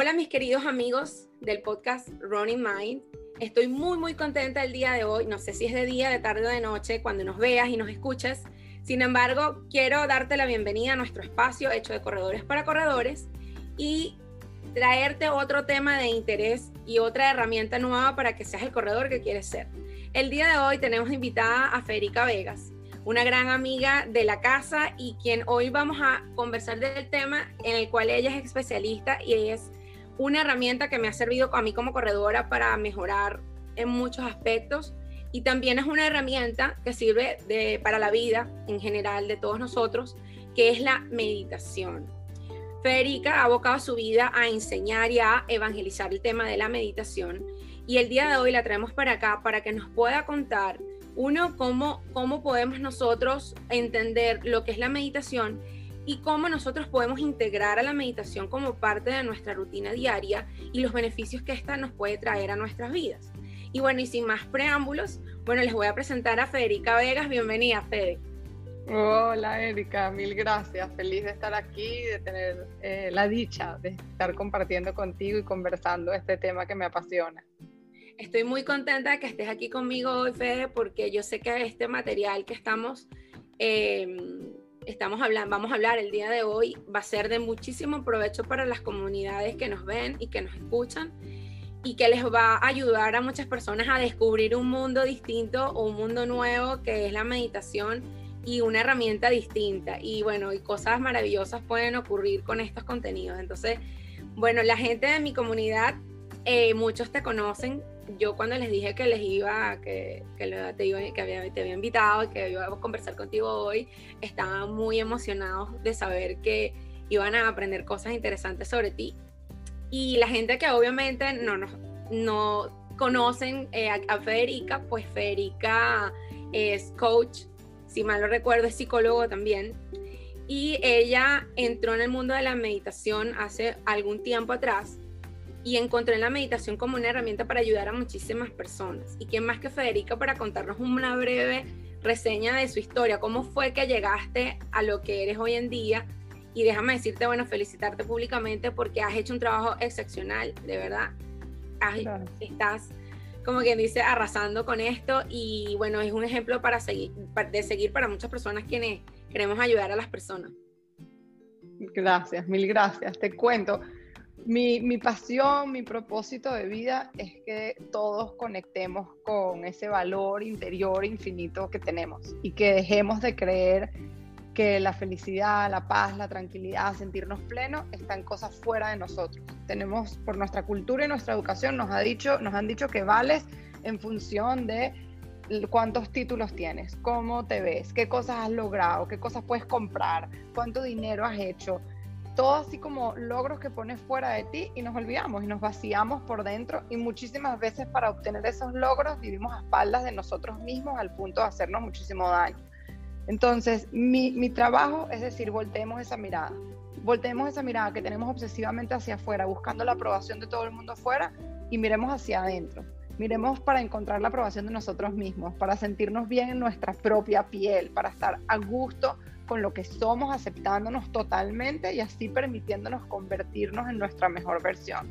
Hola mis queridos amigos del podcast Running Mind. Estoy muy muy contenta el día de hoy. No sé si es de día, de tarde o de noche, cuando nos veas y nos escuches. Sin embargo, quiero darte la bienvenida a nuestro espacio hecho de corredores para corredores y traerte otro tema de interés y otra herramienta nueva para que seas el corredor que quieres ser. El día de hoy tenemos invitada a Federica Vegas, una gran amiga de la casa y quien hoy vamos a conversar del tema en el cual ella es especialista y es una herramienta que me ha servido a mí como corredora para mejorar en muchos aspectos y también es una herramienta que sirve para la vida en general de todos nosotros, que es la meditación. Federica ha abocado su vida a enseñar y a evangelizar el tema de la meditación y el día de hoy la traemos para acá para que nos pueda contar, uno, cómo, cómo podemos nosotros entender lo que es la meditación y cómo nosotros podemos integrar a la meditación como parte de nuestra rutina diaria y los beneficios que ésta nos puede traer a nuestras vidas. Y bueno, y sin más preámbulos, bueno, les voy a presentar a Federica Vegas. Bienvenida, Fede. Hola Erika, mil gracias. Feliz de estar aquí, de tener eh, la dicha de estar compartiendo contigo y conversando este tema que me apasiona. Estoy muy contenta de que estés aquí conmigo hoy, Fede, porque yo sé que este material que estamos, em, estamos hablando, vamos a hablar el día de hoy va a ser de muchísimo provecho para las comunidades que nos ven y que nos escuchan y que les va a ayudar a muchas personas a descubrir un mundo distinto o un mundo nuevo que es la meditación y una herramienta distinta. Y bueno, y cosas maravillosas pueden ocurrir con estos contenidos. Entonces, bueno, la gente de mi comunidad, eh, muchos te conocen yo cuando les dije que les iba, que, que, te, iba, que había, te había invitado y que iba a conversar contigo hoy, estaban muy emocionados de saber que iban a aprender cosas interesantes sobre ti. Y la gente que obviamente no, no, no conocen eh, a, Federica, pues Federica es coach, si mal no recuerdo, es psicólogo también. Y ella entró en el mundo de la meditación hace algún tiempo atrás y encontré la meditación como una herramienta para ayudar a muchísimas personas. ¿Y quién más que Federica para contarnos una breve reseña de su historia? ¿Cómo fue que llegaste a lo que eres hoy en día? Y déjame decirte, bueno, felicitarte públicamente porque has hecho un trabajo excepcional, de verdad. Estás, como quien dice, arrasando con esto y bueno, es un ejemplo para seguir, de seguir para muchas personas quienes queremos ayudar a las personas. Gracias, mil gracias. Te cuento, mi, mi, pasión, mi propósito de vida es que todos conectemos con ese valor interior infinito que tenemos y que dejemos de creer que la felicidad, la paz, la tranquilidad, sentirnos plenos están cosas fuera de nosotros. Tenemos por nuestra cultura y nuestra educación nos ha dicho, nos han dicho que vales en función de cuántos títulos tienes, cómo te ves, qué cosas has logrado, qué cosas puedes comprar, cuánto dinero has hecho todo así como logros que pones fuera de ti y nos olvidamos y nos vaciamos por dentro y muchísimas veces para obtener esos logros vivimos a espaldas de nosotros mismos al punto de hacernos muchísimo daño. Entonces, mi, mi trabajo es decir, volteemos esa mirada, volteemos esa mirada que tenemos obsesivamente hacia afuera, buscando la aprobación de todo el mundo afuera y miremos hacia adentro. Miremos para encontrar la aprobación de nosotros mismos, para sentirnos bien en nuestra propia piel, para estar a gusto con lo que somos, aceptándonos totalmente y así permitiéndonos convertirnos en nuestra mejor versión.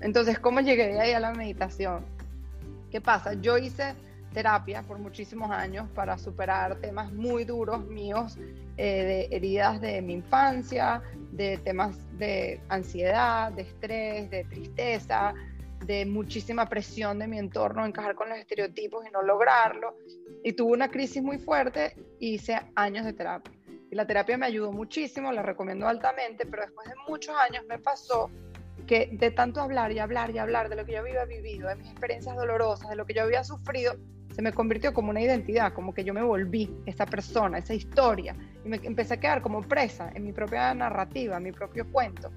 Entonces, ¿cómo llegué de ahí a la meditación? ¿Qué pasa? Yo hice terapia por muchísimos años para superar temas muy duros míos, eh, de heridas de mi infancia, de temas de ansiedad, de estrés, de tristeza, de muchísima presión de mi entorno, encajar con los estereotipos y no lograrlo. Y tuve una crisis muy fuerte y hice años de terapia. Y la terapia me ayudó muchísimo, la recomiendo altamente, pero después de muchos años me pasó que de tanto hablar y hablar y hablar de lo que yo había vivido, de mis experiencias dolorosas, de lo que yo había sufrido, se me convirtió como una identidad, como que yo me volví esa persona, esa historia, y me empecé a quedar como presa en mi propia narrativa, en mi propio cuento.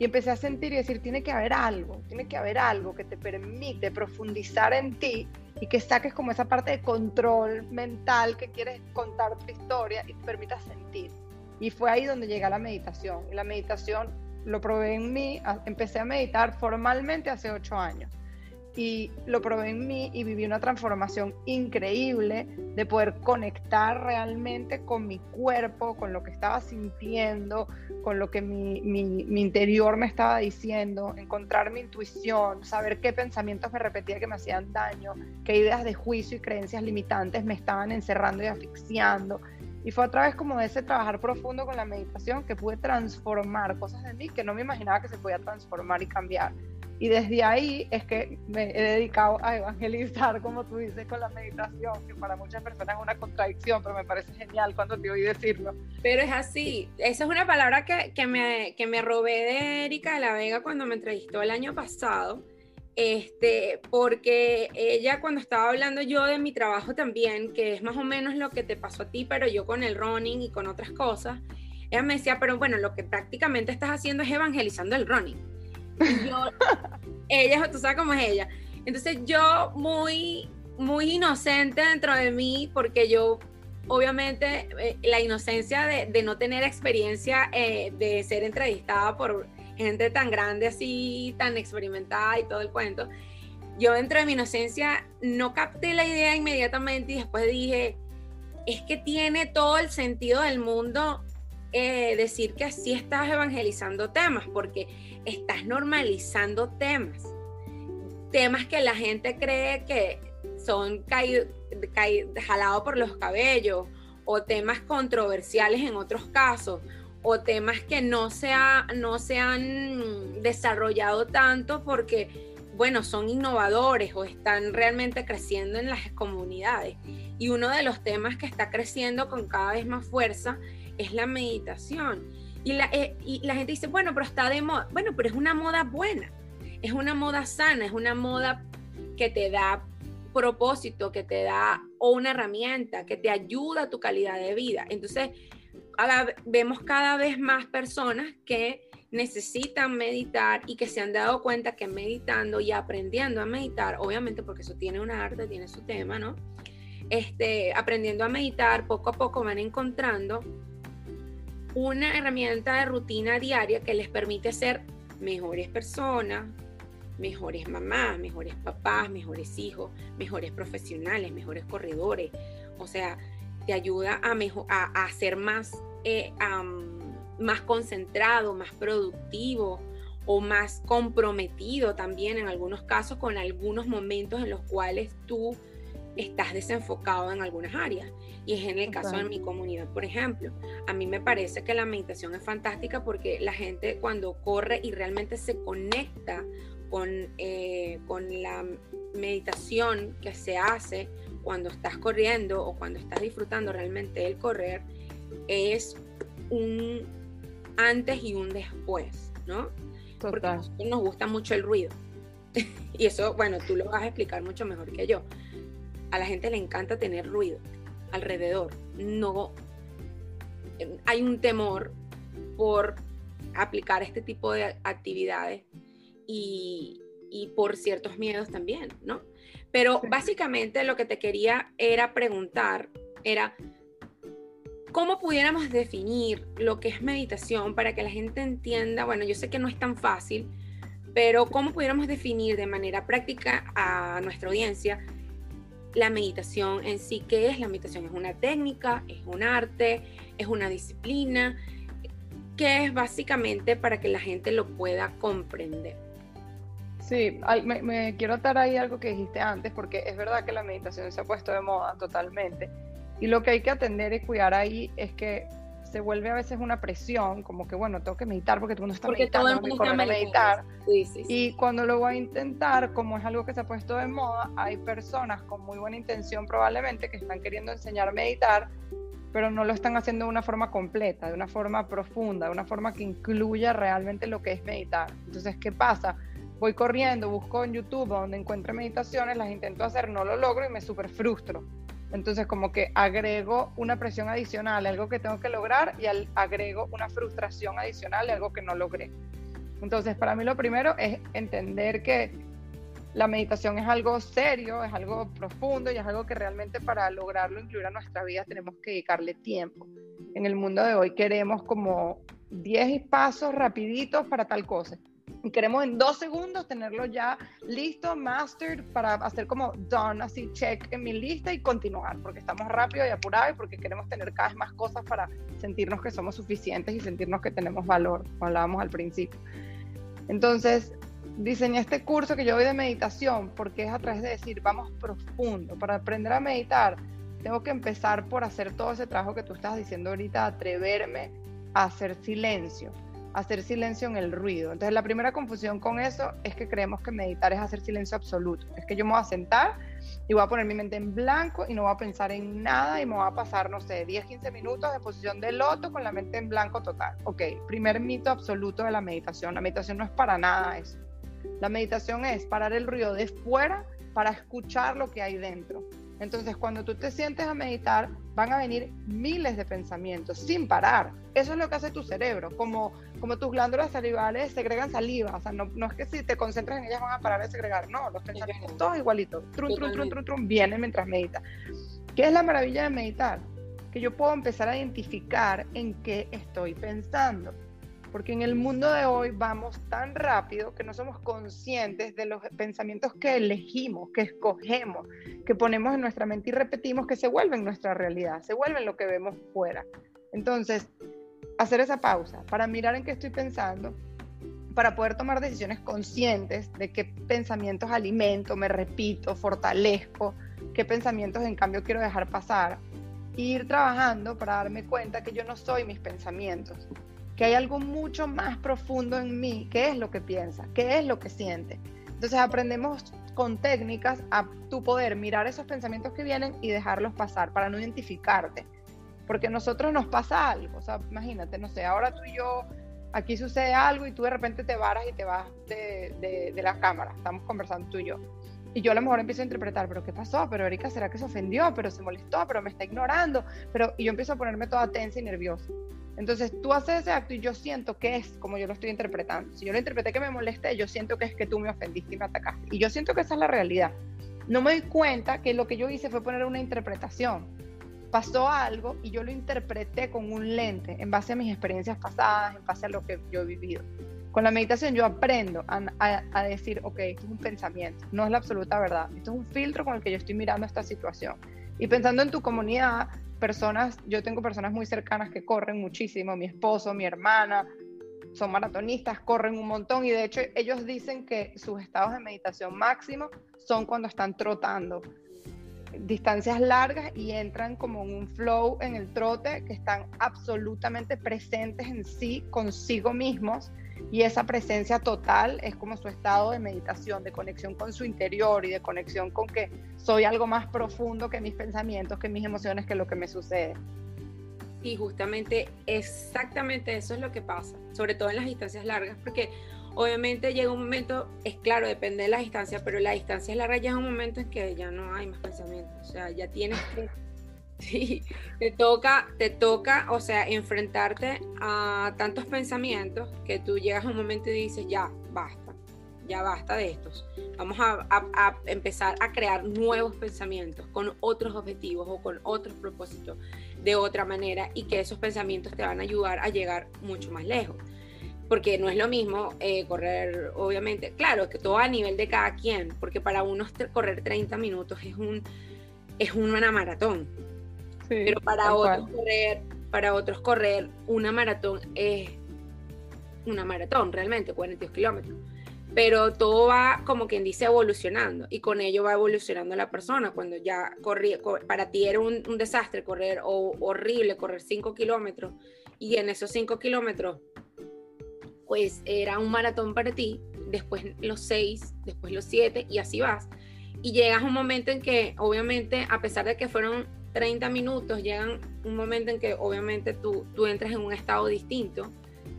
Y empecé a sentir y decir, tiene que haber algo, tiene que haber algo que te permite profundizar en ti y que saques como esa parte de control mental que quieres contar tu historia y te permita sentir. Y fue ahí donde llega la meditación. La meditación lo probé en mí, empecé a meditar formalmente hace ocho años. Y lo probé en mí y viví una transformación increíble de poder conectar realmente con mi cuerpo, con lo que estaba sintiendo, con lo que mi, mi, interior me estaba diciendo, encontrar mi intuición, saber qué pensamientos me repetía que me hacían daño, qué ideas de juicio y creencias limitantes me estaban encerrando y asfixiando. Y fue otra vez como ese trabajar profundo con la meditación que pude transformar cosas de mí que no me imaginaba que se podía transformar y cambiar. Y desde ahí es que me he dedicado a evangelizar, como tú dices, con la meditación, que para muchas personas es una contradicción, pero me parece genial cuando te oí decirlo. Pero es así. Esa es una palabra que, que, me, que me robé de Erika de la Vega cuando me entrevistó el año pasado. Este, porque ella cuando estaba hablando yo de mi trabajo también, que es más o menos lo que te pasó a ti, pero yo con el running y con otras cosas, ella me decía, pero bueno, lo que prácticamente estás haciendo es evangelizando el running yo, ella, tú sabes cómo es ella. Entonces yo muy, muy inocente dentro de mí, porque yo, obviamente, eh, la inocencia de, no tener experiencia eh, de ser entrevistada por gente tan grande así, tan experimentada y todo el cuento. Yo dentro de mi inocencia no capté la idea inmediatamente y después dije, es que tiene todo el sentido del mundo eh, decir que así estás evangelizando temas, porque estás normalizando temas, temas que la gente cree que son jalados por los cabellos o temas controversiales en otros casos o temas que no se, no se han desarrollado tanto porque, bueno, son innovadores o están realmente creciendo en las comunidades. Y uno de los temas que está creciendo con cada vez más fuerza es la meditación. Y la, eh, y la gente dice, bueno, pero está de moda. Bueno, pero es una moda buena, es una moda sana, es una moda que te da propósito, que te da o una herramienta, que te ayuda a tu calidad de vida. Entonces, vemos cada vez más personas que necesitan meditar y que se han dado cuenta que meditando y aprendiendo a meditar, obviamente porque eso tiene una arte, tiene su tema, ¿no? Este, aprendiendo a meditar, poco a poco van encontrando una herramienta de rutina diaria que les permite ser mejores personas, mejores mamás, mejores papás, mejores hijos, mejores profesionales, mejores corredores. O sea, te ayuda a, mejor, ser más, eh, más concentrado, más productivo o más comprometido también en algunos casos con algunos momentos en los cuales tú estás desenfocado en algunas áreas. Y es en el caso de mi comunidad, por ejemplo. A mí me parece que la meditación es fantástica porque la gente cuando corre y realmente se conecta con, eh, con la meditación que se hace cuando estás corriendo o cuando estás disfrutando realmente el correr, es un antes y un después, ¿no? Porque a nosotros nos gusta mucho el ruido. y eso, bueno, tú lo vas a explicar mucho mejor que yo a la gente le encanta tener ruido alrededor. No hay un temor por aplicar este tipo de actividades y, por ciertos miedos también, ¿no? Pero básicamente lo que te quería era preguntar, era cómo pudiéramos definir lo que es meditación para que la gente entienda, bueno, yo sé que no es tan fácil, pero cómo pudiéramos definir de manera práctica a nuestra audiencia la meditación en sí. ¿Qué es la meditación? ¿Es una técnica? ¿Es un arte? ¿Es una disciplina? ¿Qué es básicamente para que la gente lo pueda comprender? Sí, me, quiero atar ahí algo que dijiste antes, porque es verdad que la meditación se ha puesto de moda totalmente. Y lo que hay que atender y cuidar ahí es que se vuelve a veces una presión, como que bueno, tengo que meditar porque todo el mundo está meditando, todo el mundo está meditar. Y cuando lo voy a intentar, como es algo que se ha puesto de moda, hay personas con muy buena intención probablemente que están queriendo enseñar a meditar, pero no lo están haciendo de una forma completa, de una forma profunda, de una forma que incluya realmente lo que es meditar. Entonces, ¿qué pasa? Voy corriendo, busco en YouTube donde encuentre meditaciones, las intento hacer, no lo logro y me súper frustro entonces como que agrego una presión adicional, algo que tengo que lograr y agrego una frustración adicional algo que no logré. Entonces para mí lo primero es entender que la meditación es algo serio, es algo profundo y es algo que realmente para lograrlo incluir a nuestra vida tenemos que dedicarle tiempo. En el mundo de hoy queremos como 10 pasos rapiditos para tal cosa. Y queremos en dos segundos tenerlo ya listo, mastered, para hacer como done, así check en mi lista y continuar, porque estamos rápido y apurados y porque queremos tener cada vez más cosas para sentirnos que somos suficientes y sentirnos que tenemos valor, como hablábamos al principio. Entonces, diseñé este curso que yo doy de meditación porque es a través de decir, vamos profundo, para aprender a meditar. Tengo que empezar por hacer todo ese trabajo que tú estás diciendo ahorita, atreverme a hacer silencio hacer silencio en el ruido. Entonces la primera confusión con eso es que creemos que meditar es hacer silencio absoluto. Es que yo me voy a sentar y voy a poner mi mente en blanco y no voy a pensar en nada y me voy a pasar, no sé, 10, 15 minutos de posición de loto con la mente en blanco total. Ok, primer mito absoluto de la meditación. La meditación no es para nada eso. La meditación es parar el ruido de fuera para escuchar lo que hay dentro. Entonces, cuando tú te sientes a meditar, van a venir miles de pensamientos sin parar. Eso es lo que hace tu cerebro, como, como tus glándulas salivales segregan saliva. O sea, no, no es que si te concentras en ellas van a parar de segregar, no, los pensamientos todos igualitos. Trum, trum, trum, trum, trum, vienen mientras meditas. ¿Qué es la maravilla de meditar? Que yo puedo empezar a identificar en qué estoy pensando porque en el mundo de hoy vamos tan rápido que no somos conscientes de los pensamientos que elegimos, que escogemos, que ponemos en nuestra mente y repetimos que se vuelven nuestra realidad, se vuelven lo que vemos fuera. Entonces, hacer esa pausa para mirar en qué estoy pensando, para poder tomar decisiones conscientes de qué pensamientos alimento, me repito, fortalezco, qué pensamientos en cambio quiero dejar pasar, e ir trabajando para darme cuenta que yo no soy mis pensamientos, que hay algo mucho más profundo en mí, qué es lo que piensa, qué es lo que siente. Entonces aprendemos con técnicas a tu poder mirar esos pensamientos que vienen y dejarlos pasar para no identificarte. Porque a nosotros nos pasa algo, o sea, imagínate, no sé, ahora tú y yo, aquí sucede algo y tú de repente te varas y te vas de, de, de la cámara, estamos conversando tú y yo. Y yo a lo mejor empiezo a interpretar, pero ¿qué pasó? Pero Erika, ¿será que se ofendió? Pero se molestó, pero me está ignorando. Pero, y yo empiezo a ponerme toda tensa y nerviosa. Entonces tú haces ese acto y yo siento que es como yo lo estoy interpretando. Si yo lo interpreté que me molesté, yo siento que es que tú me ofendiste y me atacaste. Y yo siento que esa es la realidad. No me doy cuenta que lo que yo hice fue poner una interpretación. Pasó algo y yo lo interpreté con un lente en base a mis experiencias pasadas, en base a lo que yo he vivido. Con la meditación yo aprendo a, decir, ok, esto es un pensamiento, no es la absoluta verdad, esto es un filtro con el que yo estoy mirando esta situación. Y pensando en tu comunidad, personas, yo tengo personas muy cercanas que corren muchísimo, mi esposo, mi hermana, son maratonistas, corren un montón y de hecho ellos dicen que sus estados de meditación máximo son cuando están trotando distancias largas y entran como en un flow en el trote que están absolutamente presentes en sí, consigo mismos y esa presencia total es como su estado de meditación, de conexión con su interior y de conexión con que soy algo más profundo que mis pensamientos, que mis emociones, que lo que me sucede. Y justamente exactamente eso es lo que pasa, sobre todo en las distancias largas, porque obviamente llega un momento, es claro, depende de la distancia, pero la distancia larga es un momento en que ya no hay más pensamientos, o sea, ya tienes que Sí, te toca, te toca, o sea, enfrentarte a tantos pensamientos que tú llegas a un momento y dices, ya, basta, ya basta de estos. Vamos a, empezar a crear nuevos pensamientos con otros objetivos o con otros propósitos de otra manera y que esos pensamientos te van a ayudar a llegar mucho más lejos. Porque no es lo mismo eh, correr, obviamente, claro, que todo a nivel de cada quien, porque para unos correr 30 minutos es, un, es una maratón pero para otros correr, para otros correr una maratón es una maratón realmente, 42 kilómetros. Pero todo va como quien dice evolucionando y con ello va evolucionando la persona. Cuando ya corría, para ti era un, desastre correr o horrible correr 5 kilómetros y en esos 5 kilómetros pues era un maratón para ti, después los 6, después los 7 y así vas. Y llegas a un momento en que obviamente a pesar de que fueron 30 minutos llegan un momento en que obviamente tú, tú entras en un estado distinto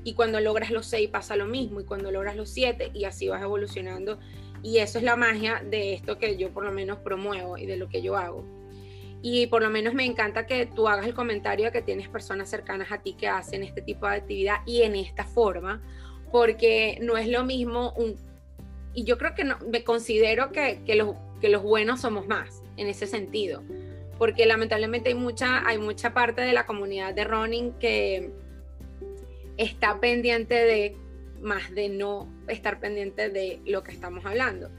y cuando logras los 6 pasa lo mismo y cuando logras los 7 y así vas evolucionando y eso es la magia de esto que yo por lo menos promuevo y de lo que yo hago. Y por lo menos me encanta que tú hagas el comentario de que tienes personas cercanas a ti que hacen este tipo de actividad y en esta forma, porque no es lo mismo un... Y yo creo que no, me considero que, que, los, que los buenos somos más en ese sentido porque lamentablemente hay mucha, hay mucha parte de la comunidad de running que está pendiente de más de no estar pendiente de lo que estamos hablando.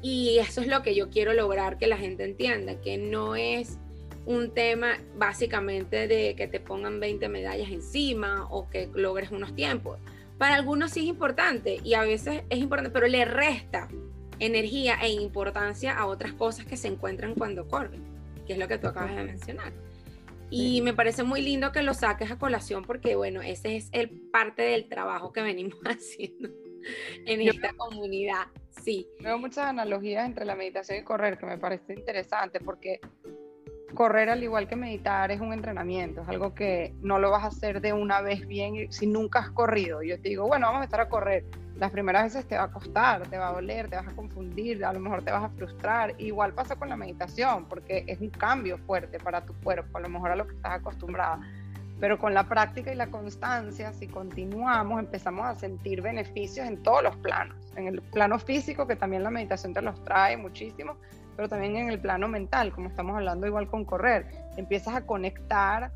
Y eso es lo que yo quiero lograr que la gente entienda, que no es un tema básicamente de que te pongan 20 medallas encima o que logres unos tiempos. Para algunos sí es importante y a veces es importante, pero le resta energía e importancia a otras cosas que se encuentran cuando corren, que es lo que tú acabas de mencionar. Y me parece muy lindo que lo saques a colación porque, bueno, ese es el parte del trabajo que venimos haciendo en esta comunidad. Sí. Veo muchas analogías entre la meditación y correr que me parece interesante porque correr al igual que meditar es un entrenamiento, es algo que no lo vas a hacer de una vez bien si nunca has corrido. Yo te digo, bueno, vamos a estar a correr. Las primeras veces te va a costar, te va a doler, te vas a confundir, a lo mejor te vas a frustrar. Igual pasa con la meditación, porque es un cambio fuerte para tu cuerpo, a lo mejor a lo que estás acostumbrada. Pero con la práctica y la constancia, si continuamos, empezamos a sentir beneficios en todos los planos. En el plano físico, que también la meditación te los trae muchísimo, pero también en el plano mental, como estamos hablando igual con correr. Empiezas a conectar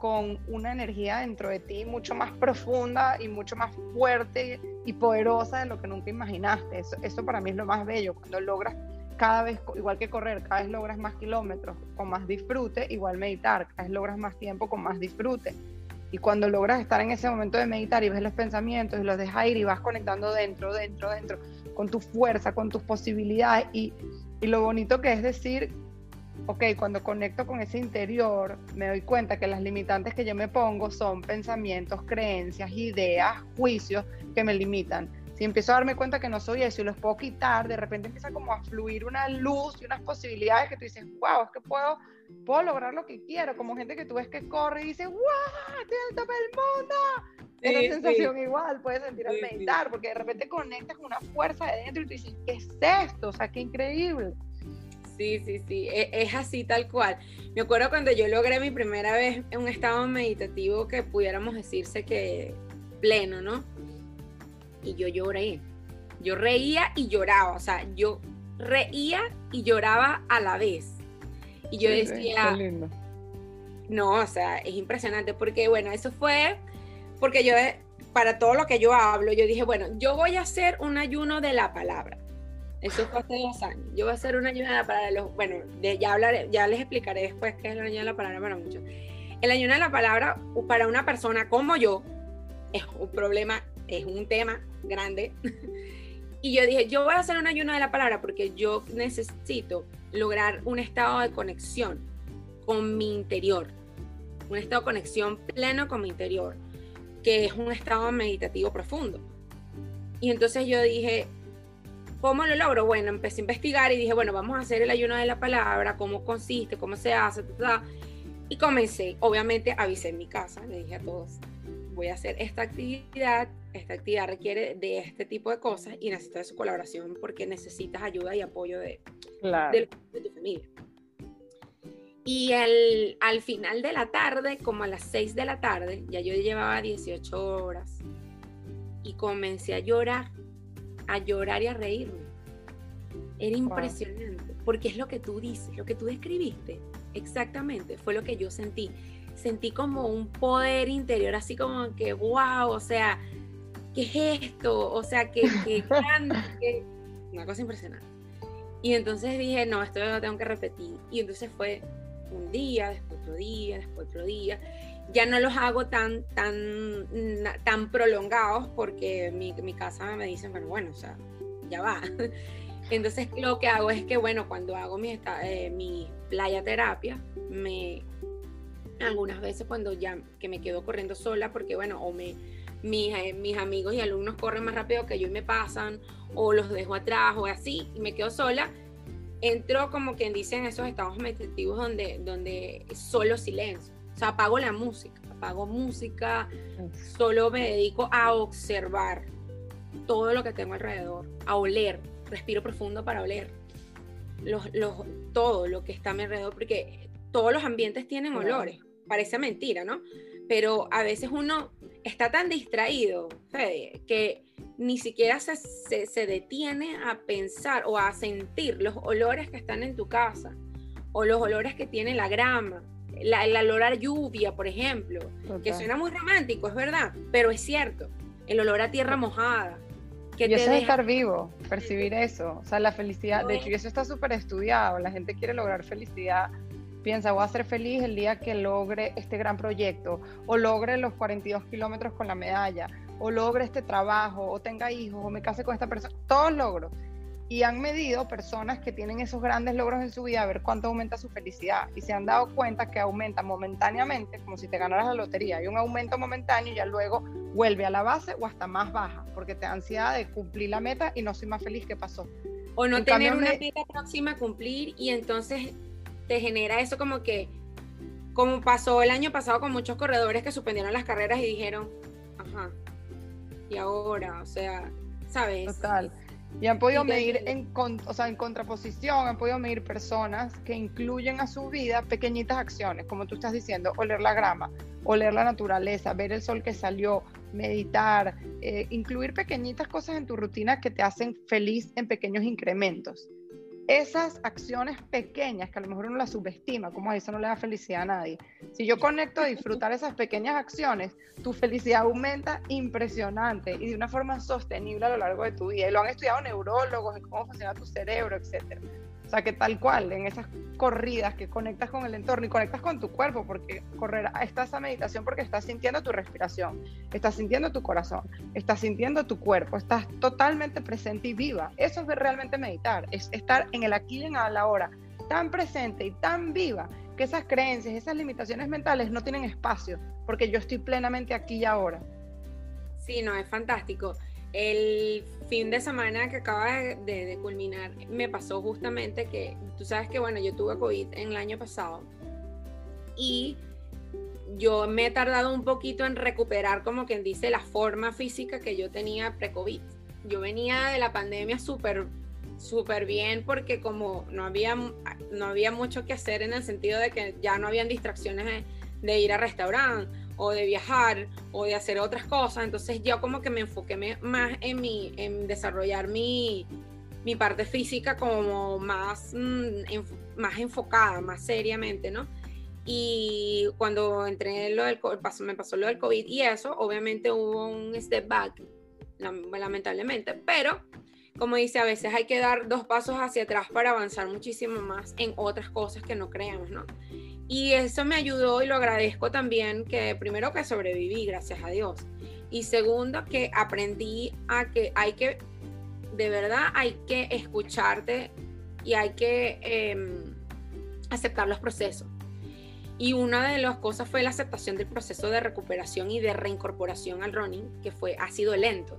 con una energía dentro de ti mucho más profunda y mucho más fuerte y poderosa de lo que nunca imaginaste. Eso, eso para mí es lo más bello, cuando logras cada vez, igual que correr, cada vez logras más kilómetros con más disfrute, igual meditar, cada vez logras más tiempo con más disfrute. Y cuando logras estar en ese momento de meditar y ves los pensamientos y los dejas ir y vas conectando dentro, dentro, dentro, con tu fuerza, con tus posibilidades y y lo bonito que es decir, ok, cuando conecto con ese interior, me doy cuenta que las limitantes que yo me pongo son pensamientos, creencias, ideas, juicios que me limitan. Si empiezo a darme cuenta que no soy eso y los puedo quitar, de repente empieza como a fluir una luz y unas posibilidades que tú dices, wow, es que puedo, puedo lograr lo que quiero. Como gente que tú ves que corre y dice, wow, estoy al tope del mundo. Es una sensación igual, puedes sentir al meditar, porque de repente conectas con una fuerza de dentro y tú dices, ¿qué es esto? O sea, qué increíble. Sí, sí, sí, e, es, así tal cual. Me acuerdo cuando yo logré mi primera vez en un estado meditativo que pudiéramos decirse que pleno, ¿no? Y yo lloré. Yo reía y lloraba, o sea, yo reía y lloraba a la vez. Y yo decía, no, o sea, es impresionante porque, bueno, eso fue porque yo, para todo lo que yo hablo, yo dije, bueno, yo voy a hacer un ayuno de la palabra. Eso fue hace dos años. Yo voy a hacer un ayuno de la palabra. bueno, ya, hablaré, ya les explicaré después qué es el ayuno de la palabra para muchos. El ayuno de la palabra, para una persona como yo, es un problema, es un tema grande. y yo dije, yo voy a hacer un ayuno de la palabra porque yo necesito lograr un estado de conexión con mi interior. Un estado de conexión pleno con mi interior que es un estado meditativo profundo. Y entonces yo dije, ¿cómo lo logro? Bueno, empecé a investigar y dije, bueno, vamos a hacer el ayuno de la palabra, cómo consiste, cómo se hace, y comencé, obviamente avisé en mi casa, le dije a todos, voy a hacer esta actividad, esta actividad requiere de este tipo de cosas y necesito de su colaboración porque necesitas ayuda y apoyo de, de, de tu familia. Y el, al final de la tarde, como a las 6 de la tarde, ya yo llevaba 18 horas y comencé a llorar, a llorar y a reírme. Era impresionante, porque es lo que tú dices, lo que tú describiste, exactamente, fue lo que yo sentí. Sentí como un poder interior, así como que, wow, o sea, ¿qué es esto? O sea, que, que grande, una cosa impresionante. Y entonces dije, no, esto lo tengo que repetir. Y entonces fue un día, después otro día, después otro día. Ya no los hago tan, tan, tan prolongados porque mi, mi casa me dicen, bueno, bueno, o sea, ya va. Entonces lo que hago es que, bueno, cuando hago mi, eh, mi playa terapia, me, algunas veces cuando ya que me quedo corriendo sola, porque bueno, o me, mis, eh, mis amigos y alumnos corren más rápido que yo y me pasan, o los dejo atrás, o así, y me quedo sola, entro como quien dice en esos estados meditativos donde, donde solo silencio. Sea, apago la música, apago música, solo me dedico a observar todo lo que tengo alrededor, a oler, respiro profundo para oler los, los, todo lo que está a mi alrededor, porque todos los ambientes tienen olores, parece mentira, ¿no? Pero a veces uno está tan distraído, Fede, que ni siquiera se, se, detiene a pensar o a sentir los olores que están en tu casa o los olores que tiene la grama, la, el olor a lluvia, por ejemplo, que suena muy romántico, es verdad, pero es cierto. el olor a tierra mojada. Que y eso es estar vivo, percibir eso. O sea, la felicidad, de hecho, eso está súper estudiado. La gente quiere lograr felicidad. Piensa, voy a ser feliz el día que logre este gran proyecto, o logre los 42 kilómetros con la medalla, o logre este trabajo, o tenga hijos, o me case con esta persona. Todos logros y han medido personas que tienen esos grandes logros en su vida a ver cuánto aumenta su felicidad y se han dado cuenta que aumenta momentáneamente, como si te ganaras la lotería, hay un aumento momentáneo y ya luego vuelve a la base o hasta más baja, porque te da ansiedad de cumplir la meta y no soy más feliz que pasó. O no tener una meta próxima a cumplir y entonces te genera eso como que, como pasó el año pasado con muchos corredores que suspendieron las carreras y dijeron, ajá, y ahora, o sea, ¿sabes? Total. Y han podido medir en, o sea, en contraposición, han podido medir personas que incluyen a su vida pequeñitas acciones, como tú estás diciendo, oler la grama, oler la naturaleza, ver el sol que salió, meditar, eh, incluir pequeñitas cosas en tu rutina que te hacen feliz en pequeños incrementos esas acciones pequeñas que a lo mejor uno las subestima, como eso no le da felicidad a nadie. Si yo conecto a disfrutar esas pequeñas acciones, tu felicidad aumenta impresionante y de una forma sostenible a lo largo de tu vida. Y lo han estudiado neurólogos, en cómo funciona tu cerebro, etcétera. O sea, que tal cual, en esas corridas que conectas con el entorno y conectas con tu cuerpo, porque correr, está esa meditación porque estás sintiendo tu respiración, estás sintiendo tu corazón, estás sintiendo tu cuerpo, estás totalmente presente y viva. Eso es realmente meditar, es estar en el aquí y en la hora, tan presente y tan viva que esas creencias, esas limitaciones mentales no tienen espacio, porque yo estoy plenamente aquí y ahora. Sí, no, es fantástico. El fin de semana que acaba de, culminar me pasó justamente que, tú sabes que, bueno, yo tuve COVID en el año pasado y yo me he tardado un poquito en recuperar, como quien dice, la forma física que yo tenía pre-COVID. Yo venía de la pandemia súper súper bien porque como no había, no había mucho que hacer en el sentido de que ya no habían distracciones de, ir a restaurante o de viajar o de hacer otras cosas. Entonces yo como que me enfoqué más en, mi, en desarrollar mi, mi parte física como más, mm, más enfocada, más seriamente, ¿no? Y cuando entré en lo del pasó, me pasó lo del COVID y eso, obviamente hubo un step back, lamentablemente, pero como dice, a veces hay que dar dos pasos hacia atrás para avanzar muchísimo más en otras cosas que no creamos, ¿no? Y eso me ayudó y lo agradezco también que primero que sobreviví, gracias a Dios. Y segundo que aprendí a que hay que, de verdad hay que escucharte y hay que em, aceptar los procesos. Y una de las cosas fue la aceptación del proceso de recuperación y de reincorporación al running, que fue, ha sido lento.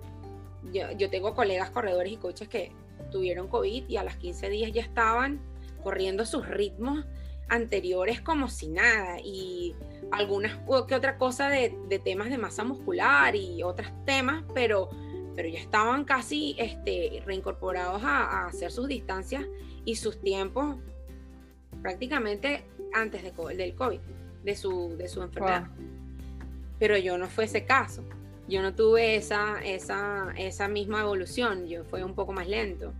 Yo, yo tengo colegas corredores y coaches que tuvieron COVID y a las 15 días ya estaban corriendo sus ritmos anteriores como si nada y algunas que otra cosa de, temas de masa muscular y otros temas, pero, pero ya estaban casi este, reincorporados a, hacer sus distancias y sus tiempos prácticamente antes de, del COVID, de su, de su enfermedad. Pero yo no fue ese caso. Yo no tuve esa, esa, esa misma evolución, yo fue un poco más lento.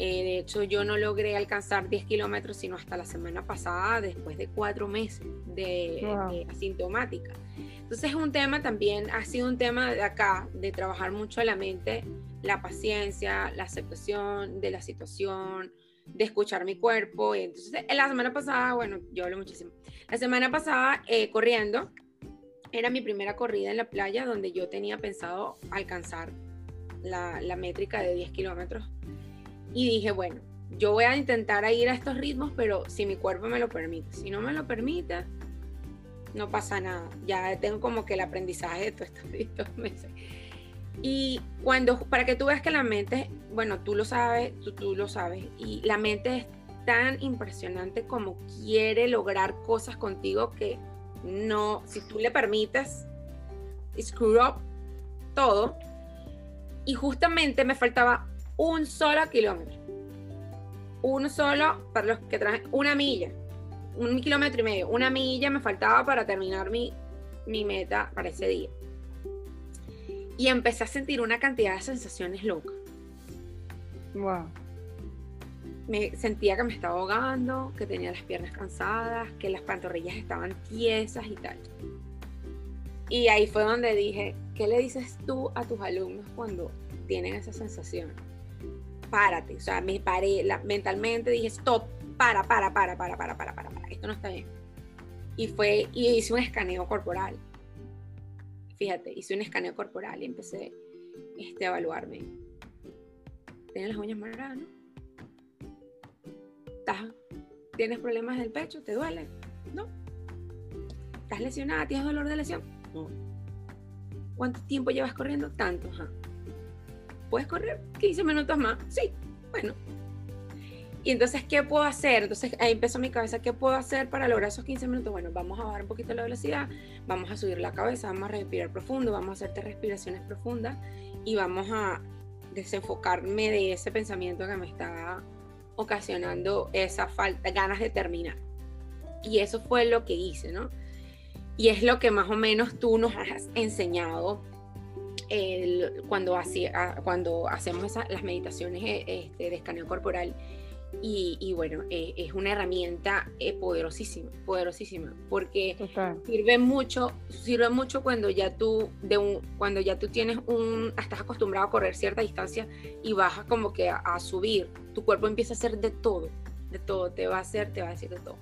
Eh, de hecho, yo no logré alcanzar 10 kilómetros sino hasta la semana pasada, después de cuatro meses de, asintomática. Entonces, es un tema también, ha sido un tema de acá, de trabajar mucho la mente, la paciencia, la aceptación de la situación, de escuchar mi cuerpo. Y entonces, la semana pasada, bueno, yo hablo muchísimo. La semana pasada, eh, corriendo, era mi primera corrida en la playa donde yo tenía pensado alcanzar la, la métrica de 10 kilómetros y dije, bueno, yo voy a intentar ir a estos ritmos, pero si mi cuerpo me lo permite. Si no me lo permite, no pasa nada. Ya tengo como que el aprendizaje de todos estos meses. Y cuando, para que tú veas que la mente, bueno, tú lo sabes, tú, tú lo sabes, y la mente es tan impresionante como quiere lograr cosas contigo que no, si tú le permites, screw up todo. Y justamente me faltaba un solo kilómetro. Uno solo, para los que traen, una milla, un kilómetro y medio, una milla me faltaba para terminar mi, mi meta para ese día. Y empecé a sentir una cantidad de sensaciones locas. Wow. Me sentía que me estaba ahogando, que tenía las piernas cansadas, que las pantorrillas estaban tiesas y tal. Y ahí fue donde dije, ¿qué le dices tú a tus alumnos cuando tienen esa sensación? Párate, o sea, me paré, mentalmente dije, stop, para, para, para, para, para, para, para, para, esto no está bien. Y fue, y hice un escaneo corporal. Fíjate, hice un escaneo corporal y empecé este, a evaluarme. ¿Tienes las uñas moradas, no? ¿Tienes problemas del pecho? ¿Te duele? No. ¿Estás lesionada? ¿Tienes dolor de lesión? No. ¿Cuánto tiempo llevas corriendo? Tanto. ¿Puedes correr 15 minutos más? Sí. Bueno. Y entonces, ¿qué puedo hacer? Entonces ahí empezó mi cabeza, ¿qué puedo hacer para lograr esos 15 minutos? Bueno, vamos a bajar un poquito la velocidad, vamos a subir la cabeza, vamos a respirar profundo, vamos a hacerte respiraciones profundas y vamos a desenfocarme de ese pensamiento que me está ocasionando esa falta, ganas de terminar. Y eso fue lo que hice, ¿no? Y es lo que más o menos tú nos has enseñado cuando, hacía, cuando hacemos las meditaciones eh, este, de escaneo corporal y, bueno, eh, es una herramienta eh, poderosísima, poderosísima, porque sirve mucho, sirve mucho cuando ya tú de un, cuando ya tú tienes un, estás acostumbrado a correr cierta distancia y bajas como que a, subir, tu cuerpo empieza a hacer de todo, de todo, te va a hacer, te va a decir de todo.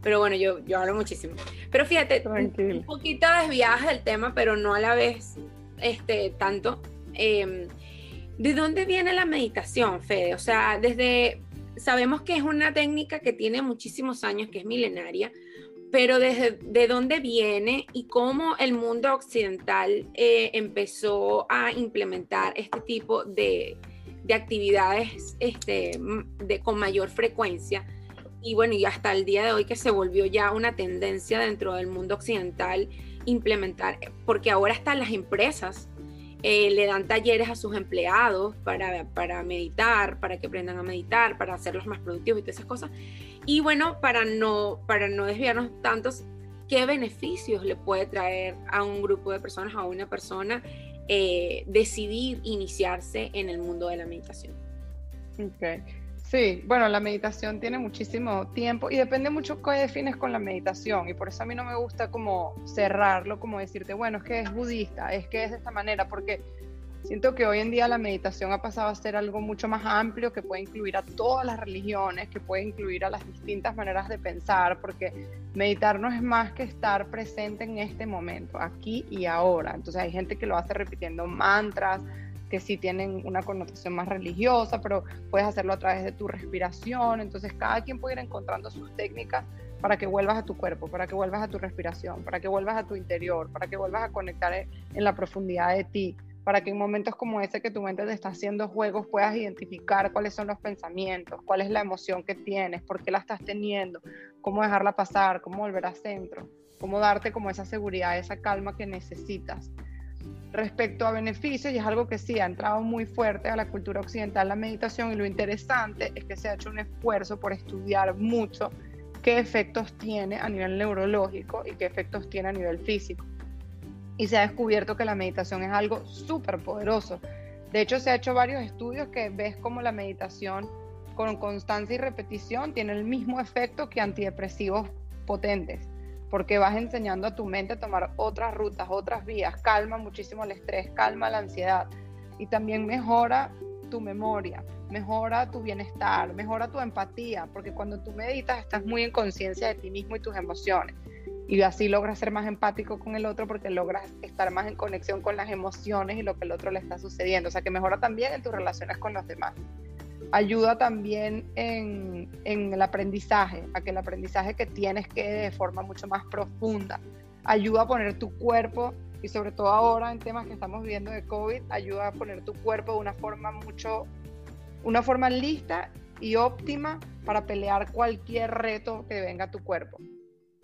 Pero bueno, yo, yo hablo muchísimo. Pero fíjate, un poquito desviadas del tema, pero no a la vez este, tanto. Em, ¿De dónde viene la meditación, Fede? O sea, desde sabemos que es una técnica que tiene muchísimos años, que es milenaria, pero desde de dónde viene y cómo el mundo occidental eh, empezó a implementar este tipo de, de actividades este, de, con mayor frecuencia. Y bueno, y hasta el día de hoy que se volvió ya una tendencia dentro del mundo occidental implementar, porque ahora están las empresas eh, le dan talleres a sus empleados para, para, meditar, para que aprendan a meditar, para hacerlos más productivos y todas esas cosas. Y bueno, para no, para no desviarnos tantos, ¿qué beneficios le puede traer a un grupo de personas, a una persona, eh, decidir iniciarse en el mundo de la meditación? Okay. Sí, bueno, la meditación tiene muchísimo tiempo y depende mucho qué defines con la meditación y por eso a mí no me gusta como cerrarlo, como decirte, bueno, es que es budista, es que es de esta manera, porque siento que hoy en día la meditación ha pasado a ser algo mucho más amplio que puede incluir a todas las religiones, que puede incluir a las distintas maneras de pensar, porque meditar no es más que estar presente en este momento, aquí y ahora. Entonces hay gente que lo hace repitiendo mantras, que sí tienen una connotación más religiosa, pero puedes hacerlo a través de tu respiración. Entonces, cada quien puede ir encontrando sus técnicas para que vuelvas a tu cuerpo, para que vuelvas a tu respiración, para que vuelvas a tu interior, para que vuelvas a conectar en la profundidad de ti, para que en momentos como ese que tu mente te está haciendo juegos puedas identificar cuáles son los pensamientos, cuál es la emoción que tienes, por qué la estás teniendo, cómo dejarla pasar, cómo volver a centro, cómo darte como esa seguridad, esa calma que necesitas. Respecto a beneficios, y es algo que sí ha entrado muy fuerte a la cultura occidental, la meditación, y lo interesante es que se ha hecho un esfuerzo por estudiar mucho qué efectos tiene a nivel neurológico y qué efectos tiene a nivel físico. Y se ha descubierto que la meditación es algo súper poderoso. De hecho, se ha hecho varios estudios que ves como la meditación con constancia y repetición tiene el mismo efecto que antidepresivos potentes porque vas enseñando a tu mente a tomar otras rutas, otras vías, calma muchísimo el estrés, calma la ansiedad y también mejora tu memoria, mejora tu bienestar, mejora tu empatía, porque cuando tú meditas estás muy en conciencia de ti mismo y tus emociones. Y así logras ser más empático con el otro porque logras estar más en conexión con las emociones y lo que el otro le está sucediendo. O sea que mejora también en tus relaciones con los demás ayuda también en, el aprendizaje, a que el aprendizaje que tienes quede de forma mucho más profunda. Ayuda a poner tu cuerpo, y sobre todo ahora en temas que estamos viviendo de COVID, ayuda a poner tu cuerpo de una forma mucho, una forma lista y óptima para pelear cualquier reto que venga a tu cuerpo.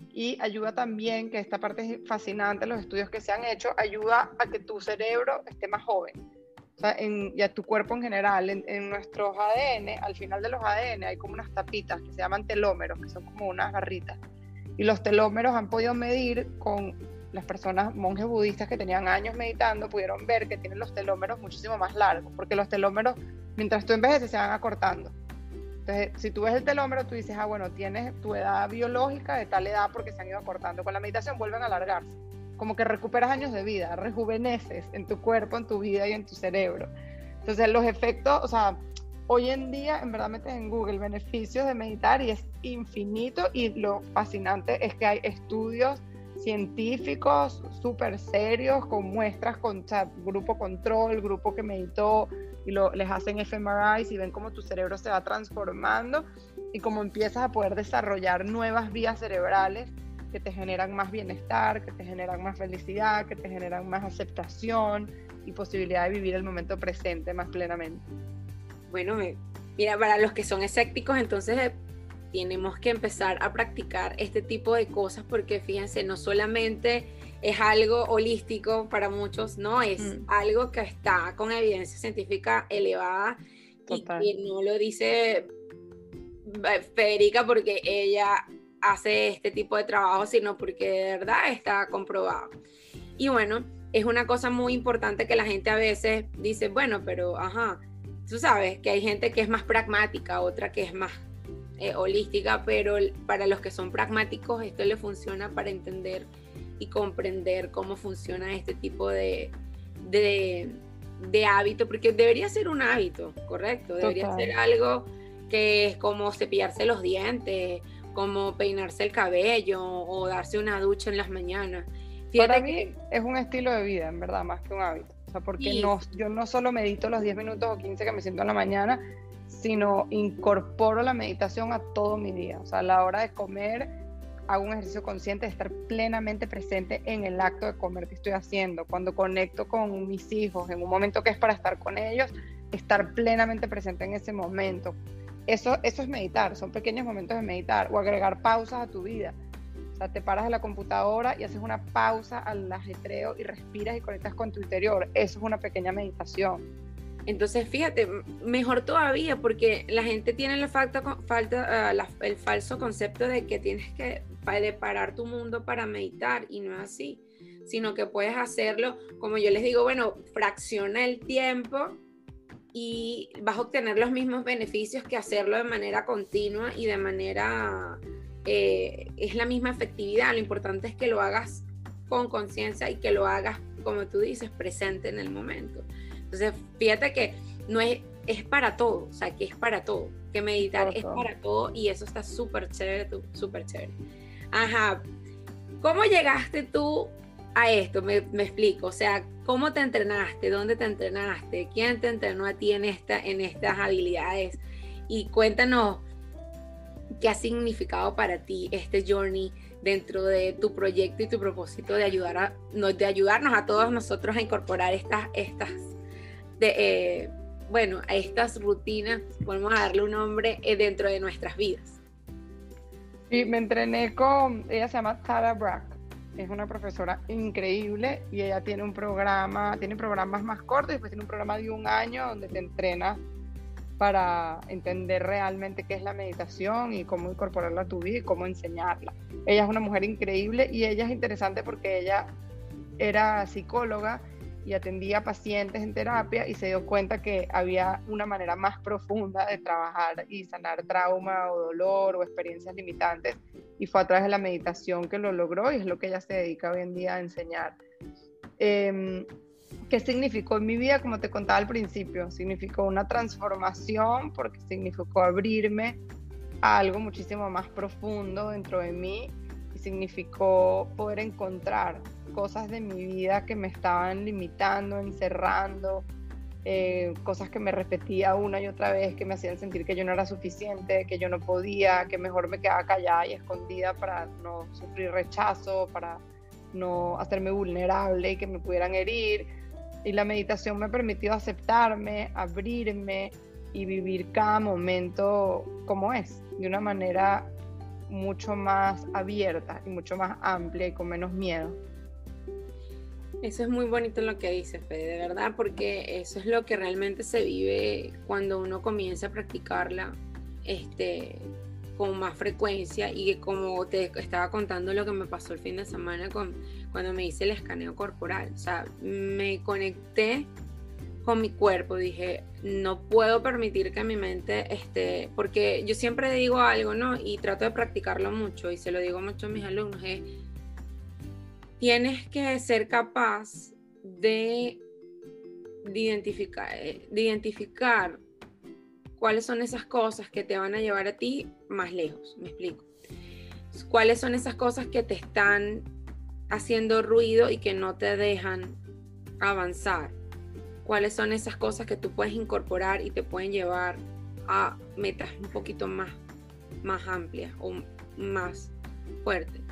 Y ayuda también, que esta parte es fascinante, los estudios que se han hecho, ayuda a que tu cerebro esté más joven en, y a tu cuerpo en general, en, nuestros ADN, al final de los ADN hay como unas tapitas que se llaman telómeros, que son como unas barritas. Y los telómeros han podido medir con las personas, monjes budistas que tenían años meditando, pudieron ver que tienen los telómeros muchísimo más largos, porque los telómeros, mientras tú envejeces, se van acortando. Entonces, si tú ves el telómero, tú dices, ah, bueno, tienes tu edad biológica de tal edad porque se han ido acortando. Con la meditación vuelven a alargarse. Como que recuperas años de vida, rejuveneces en tu cuerpo, en tu vida y en tu cerebro. Entonces los efectos, o sea, hoy en día en verdad metes en Google beneficios de meditar y es infinito y lo fascinante es que hay estudios científicos súper serios con muestras con grupo control, grupo que meditó y lo, les hacen fMRIs y ven cómo tu cerebro se va transformando y cómo empiezas a poder desarrollar nuevas vías cerebrales que te generan más bienestar, que te generan más felicidad, que te generan más aceptación y posibilidad de vivir el momento presente más plenamente. Bueno, mira, para los que son escépticos, entonces eh, tenemos que empezar a practicar este tipo de cosas porque fíjense, no solamente es algo holístico para muchos, no, es mm. algo que está con evidencia científica elevada y que no lo dice eh, Federica porque ella hace este tipo de trabajo, sino porque de verdad está comprobado. Y bueno, es una cosa muy importante que la gente a veces dice, bueno, pero ajá, tú sabes que hay gente que es más pragmática, otra que es más eh, holística, pero para los que son pragmáticos esto le funciona para entender y comprender cómo funciona este tipo de, de, hábito, porque debería ser un hábito, correcto, debería ser algo que es como cepillarse los dientes, como peinarse el cabello o darse una ducha en las mañanas. Para mí es un estilo de vida, en verdad, más que un hábito. O sea, porque no, yo no solo medito los 10 minutos o 15 que me siento en la mañana, sino incorporo la meditación a todo mi día. O sea, a la hora de comer, hago un ejercicio consciente de estar plenamente presente en el acto de comer que estoy haciendo. Cuando conecto con mis hijos, en un momento que es para estar con ellos, estar plenamente presente en ese momento. Eso, eso es meditar, son pequeños momentos de meditar o agregar pausas a tu vida. O sea, te paras de la computadora y haces una pausa al ajetreo y respiras y conectas con tu interior. Eso es una pequeña meditación. Entonces, fíjate, mejor todavía, porque la gente tiene la falta, ah, el falso concepto de que tienes que parar tu mundo para meditar, y no es así, sino que puedes hacerlo, como yo les digo, bueno, fracciona el tiempo y vas a obtener los mismos beneficios que hacerlo de manera continua y de manera eh, es la misma efectividad. Lo importante es que lo hagas con conciencia y que lo hagas, como tú dices, presente en el momento. Entonces, fíjate que no es, es para todo, o sea, que es para todo, que meditar es para todo y eso está súper chévere, súper chévere. Ajá, ¿cómo llegaste tú a esto? Me, explico, o sea, ¿cómo te entrenaste? ¿Dónde te entrenaste? ¿Quién te entrenó a ti en, esta, en estas habilidades? Y cuéntanos ¿Qué ha significado para ti este journey dentro de tu proyecto y tu propósito de, ayudar a, de ayudarnos a todos nosotros a incorporar estas, estas de, eh, bueno, a estas rutinas, podemos darle un nombre eh, dentro de nuestras vidas? Sí, me entrené con, ella se llama Tara Brack, es una profesora increíble y ella tiene un programa, tiene programas más cortos y después tiene un programa de un año donde te entrenas para entender realmente qué es la meditación y cómo incorporarla a tu vida y cómo enseñarla. Ella es una mujer increíble y ella es interesante porque ella era psicóloga y atendía pacientes en terapia y se dio cuenta que había una manera más profunda de trabajar y sanar trauma o dolor o experiencias limitantes y fue a través de la meditación que lo logró y es lo que ella se dedica hoy en día a enseñar. Em, ¿Qué significó en mi vida? Como te contaba al principio, significó una transformación porque significó abrirme a algo muchísimo más profundo dentro de mí y significó poder encontrar cosas de mi vida que me estaban limitando, encerrando, eh, cosas que me repetía una y otra vez, que me hacían sentir que yo no era suficiente, que yo no podía, que mejor me quedaba callada y escondida para no sufrir rechazo, para no hacerme vulnerable y que me pudieran herir y la meditación me ha permitido aceptarme, abrirme y vivir cada momento como es, de una manera mucho más abierta y mucho más amplia y con menos miedo. Eso es muy bonito lo que dice Fede, de verdad, porque eso es lo que realmente se vive cuando uno comienza a practicarla este, con más frecuencia y como te estaba contando lo que me pasó el fin de semana con, cuando me hice el escaneo corporal. O sea, me conecté con mi cuerpo, dije, no puedo permitir que mi mente esté, porque yo siempre digo algo, ¿no? Y trato de practicarlo mucho y se lo digo mucho a mis alumnos, es, tienes que ser capaz de, identificar, eh, de identificar cuáles son esas cosas que te van a llevar a ti más lejos. Me explico. ¿Cuáles son esas cosas que te están haciendo ruido y que no te dejan avanzar? ¿Cuáles son esas cosas que tú puedes incorporar y te pueden llevar a metas un poquito más, más amplias o más fuertes?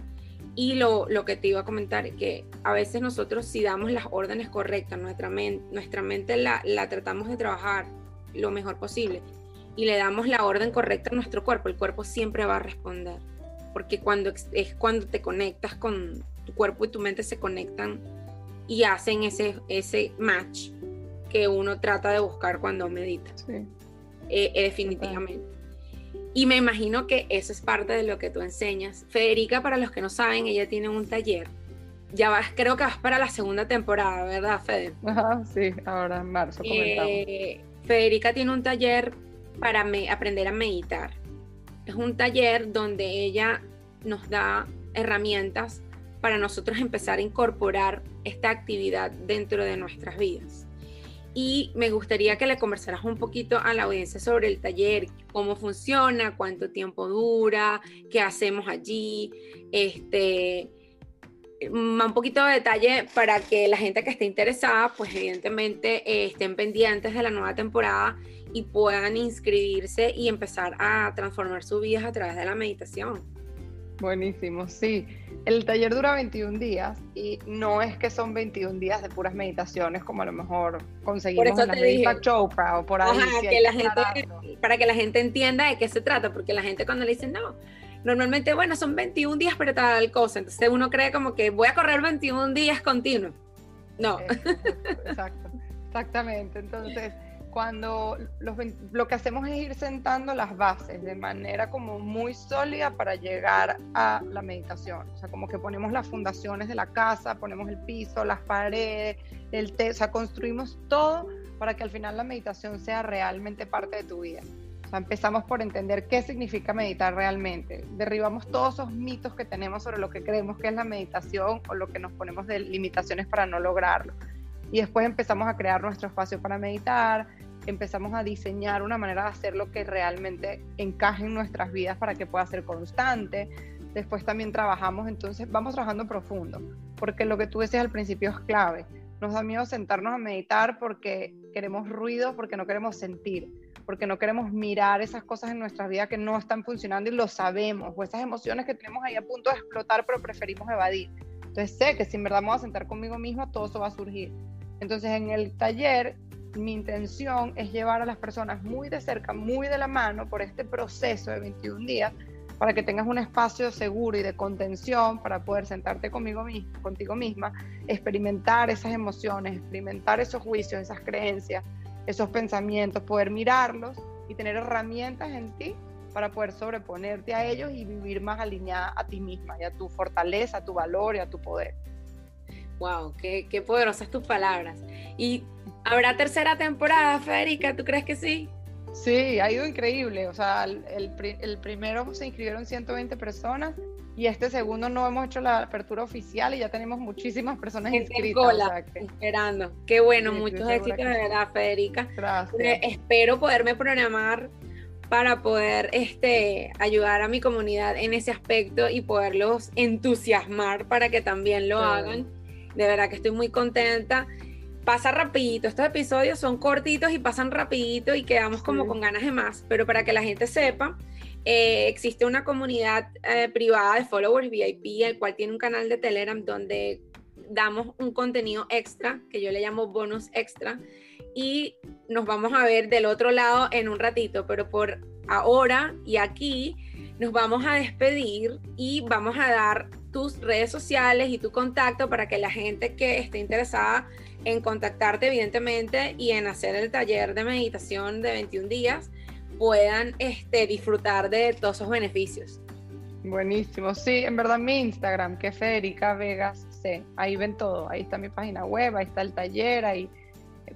Y lo, que te iba a comentar, es que a veces nosotros si damos las órdenes correctas, nuestra, nuestra mente la, la tratamos de trabajar lo mejor posible y le damos la orden correcta a nuestro cuerpo, el cuerpo siempre va a responder porque cuando es cuando te conectas con tu cuerpo y tu mente se conectan y hacen ese, ese match que uno trata de buscar cuando medita. Sí. Eh, eh, definitivamente. Y me imagino que eso es parte de lo que tú enseñas. Federica, para los que no saben, ella tiene un taller. Ya vas, creo que vas para la segunda temporada, ¿verdad, Fede? Ajá, sí, ahora en marzo eh, Federica tiene un taller para aprender a meditar. Es un taller donde ella nos da herramientas para nosotros empezar a incorporar esta actividad dentro de nuestras vidas. Y me gustaría que le conversaras un poquito a la audiencia sobre el taller, cómo funciona, cuánto tiempo dura, qué hacemos allí, este, un poquito de detalle para que la gente que esté interesada, pues evidentemente eh, estén pendientes de la nueva temporada y puedan inscribirse y empezar a transformar sus vidas a través de la meditación. Buenísimo, sí. El taller dura 21 días y no es que son 21 días de puras meditaciones como a lo mejor conseguimos en la Chopra o por ahí. que la gente, para que la gente entienda de qué se trata, porque la gente cuando le dicen no, normalmente, bueno, son 21 días para tal cosa, entonces uno cree como que voy a correr 21 días continuos. No. exacto, exactamente. Entonces, cuando lo que hacemos es ir sentando las bases de manera como muy sólida para llegar a la meditación. O sea, como que ponemos las fundaciones de la casa, ponemos el piso, las paredes, el te o sea, construimos todo para que al final la meditación sea realmente parte de tu vida. O sea, empezamos por entender qué significa meditar realmente. Derribamos todos esos mitos que tenemos sobre lo que creemos que es la meditación o lo que nos ponemos de limitaciones para no lograrlo y después empezamos a crear nuestro espacio para meditar, empezamos a diseñar una manera de hacer lo que realmente encaje en nuestras vidas para que pueda ser constante. Después también trabajamos, entonces vamos trabajando profundo, porque lo que tú decías al principio es clave. Nos da miedo sentarnos a meditar porque queremos ruido, porque no queremos sentir, porque no queremos mirar esas cosas en nuestras vidas que no están funcionando y lo sabemos, o esas emociones que tenemos ahí a punto de explotar, pero preferimos evadir. Entonces sé que si en verdad me voy a sentar conmigo mismo, todo eso va a surgir. Entonces en el taller mi intención es llevar a las personas muy de cerca, muy de la mano por este proceso de 21 días para que tengas un espacio seguro y de contención para poder sentarte conmigo contigo misma, experimentar esas emociones, experimentar esos juicios, esas creencias, esos pensamientos, poder mirarlos y tener herramientas en ti para poder sobreponerte a ellos y vivir más alineada a ti misma y a tu fortaleza, a tu valor y a tu poder. Wow, qué, qué poderosas tus palabras. Y ¿Habrá tercera temporada, Federica? ¿Tú crees que sí? Sí, ha ido increíble. O sea, el, el, primero se inscribieron 120 personas y este segundo no hemos hecho la apertura oficial y ya tenemos muchísimas personas inscritas. esperando. Qué bueno, muchos éxitos de verdad, Federica. Gracias. Eh, espero poderme programar para poder este, ayudar a mi comunidad en ese aspecto y poderlos entusiasmar para que también lo hagan. De verdad que estoy muy contenta pasa rapidito. Estos episodios son cortitos y pasan rapidito y quedamos como con ganas de más. Pero para que la gente sepa, eh, existe una comunidad eh, privada de followers VIP, el cual tiene un canal de Telegram donde damos un contenido extra, que yo le llamo bonus extra, y nos vamos a ver del otro lado en un ratito, pero por ahora y aquí nos vamos a despedir y vamos a dar tus redes sociales y tu contacto para que la gente que esté interesada en contactarte evidentemente y en hacer el taller de meditación de 21 días puedan este, disfrutar de todos esos beneficios. Buenísimo, sí, en verdad mi Instagram, que es Federica Vegas C, ahí ven todo, ahí está mi página web, ahí está el taller, ahí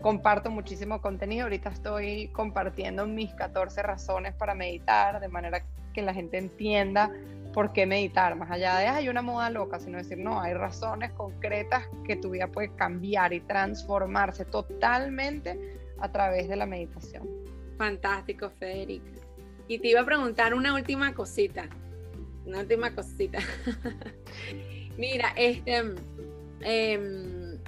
comparto muchísimo contenido, ahorita estoy compartiendo mis 14 razones para meditar, de manera que la gente entienda por qué meditar, más allá de hay una moda loca, sino decir, no, hay razones concretas que tu vida puede cambiar y transformarse totalmente a través de la meditación. Fantástico, Federica. Y te iba a preguntar una última cosita, una última cosita. Mira, este, em,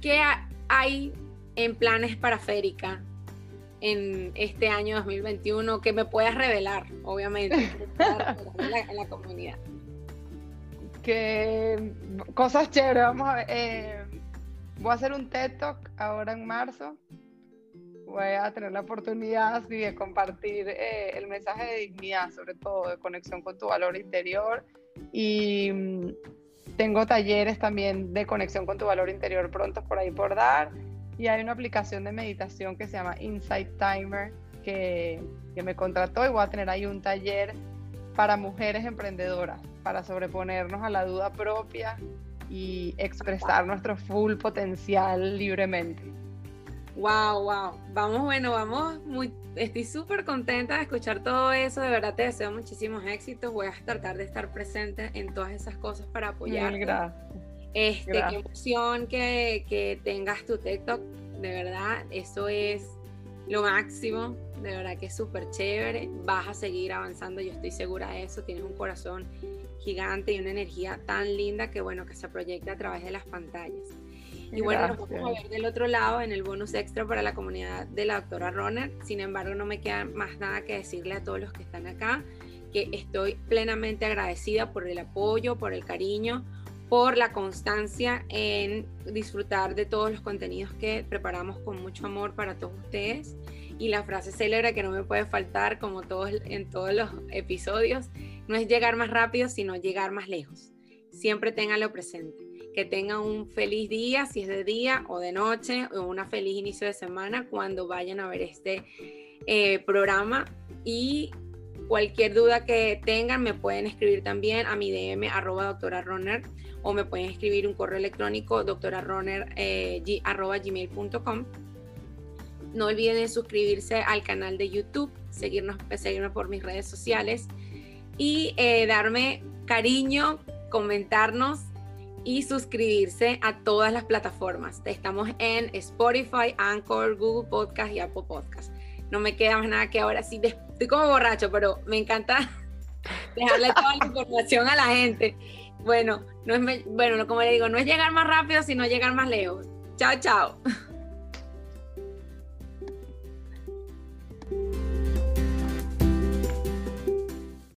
¿qué hay en planes para Federica en este año 2021 que me puedas revelar, obviamente, en la, comunidad? Que cosas chéveres, vamos a ver. Eh, voy a hacer un TED Talk ahora en marzo. Voy a tener la oportunidad de compartir eh, el mensaje de dignidad, sobre todo de conexión con tu valor interior. Y mm, tengo talleres también de conexión con tu valor interior prontos por ahí por dar y hay una aplicación de meditación que se llama Insight Timer que, que me contrató y voy a tener ahí un taller para mujeres emprendedoras, para sobreponernos a la duda propia y expresar nuestro full potencial libremente. Wow, wow. Vamos, bueno, vamos. Muy, estoy súper contenta de escuchar todo eso. De verdad te deseo muchísimos éxitos. Voy a tratar de estar presente en todas esas cosas para apoyarte. Gracias. Este, qué emoción que, que, tengas tu TikTok, de verdad, eso es lo máximo, de verdad que es súper chévere, vas a seguir avanzando, yo estoy segura de eso, tienes un corazón gigante y una energía tan linda que bueno, que se proyecta a través de las pantallas. Y bueno, nos vamos a ver del otro lado en el bonus extra para la comunidad de la doctora Roner. Sin embargo, no me queda más nada que decirle a todos los que están acá que estoy plenamente agradecida por el apoyo, por el cariño, por la constancia en disfrutar de todos los contenidos que preparamos con mucho amor para todos ustedes. Y la frase célebre que no me puede faltar, como todos en todos los episodios, no es llegar más rápido, sino llegar más lejos. Siempre ténganlo presente. Que tengan un feliz día, si es de día o de noche, o una feliz inicio de semana cuando vayan a ver este eh, programa. Y cualquier duda que tengan, me pueden escribir también a mi DM, arroba doctora Runner o me pueden escribir un correo electrónico doctorarroner.gmail.com. Eh, no olviden suscribirse al canal de YouTube, seguirnos, seguirnos por mis redes sociales y eh, darme cariño, comentarnos y suscribirse a todas las plataformas. Estamos en Spotify, Anchor, Google Podcast y Apple Podcast. No me queda más nada que ahora sí, estoy como borracho, pero me encanta dejarle toda la información a la gente. Bueno, no es, bueno, como le digo, no es llegar más rápido, sino llegar más lejos. Chao, chao.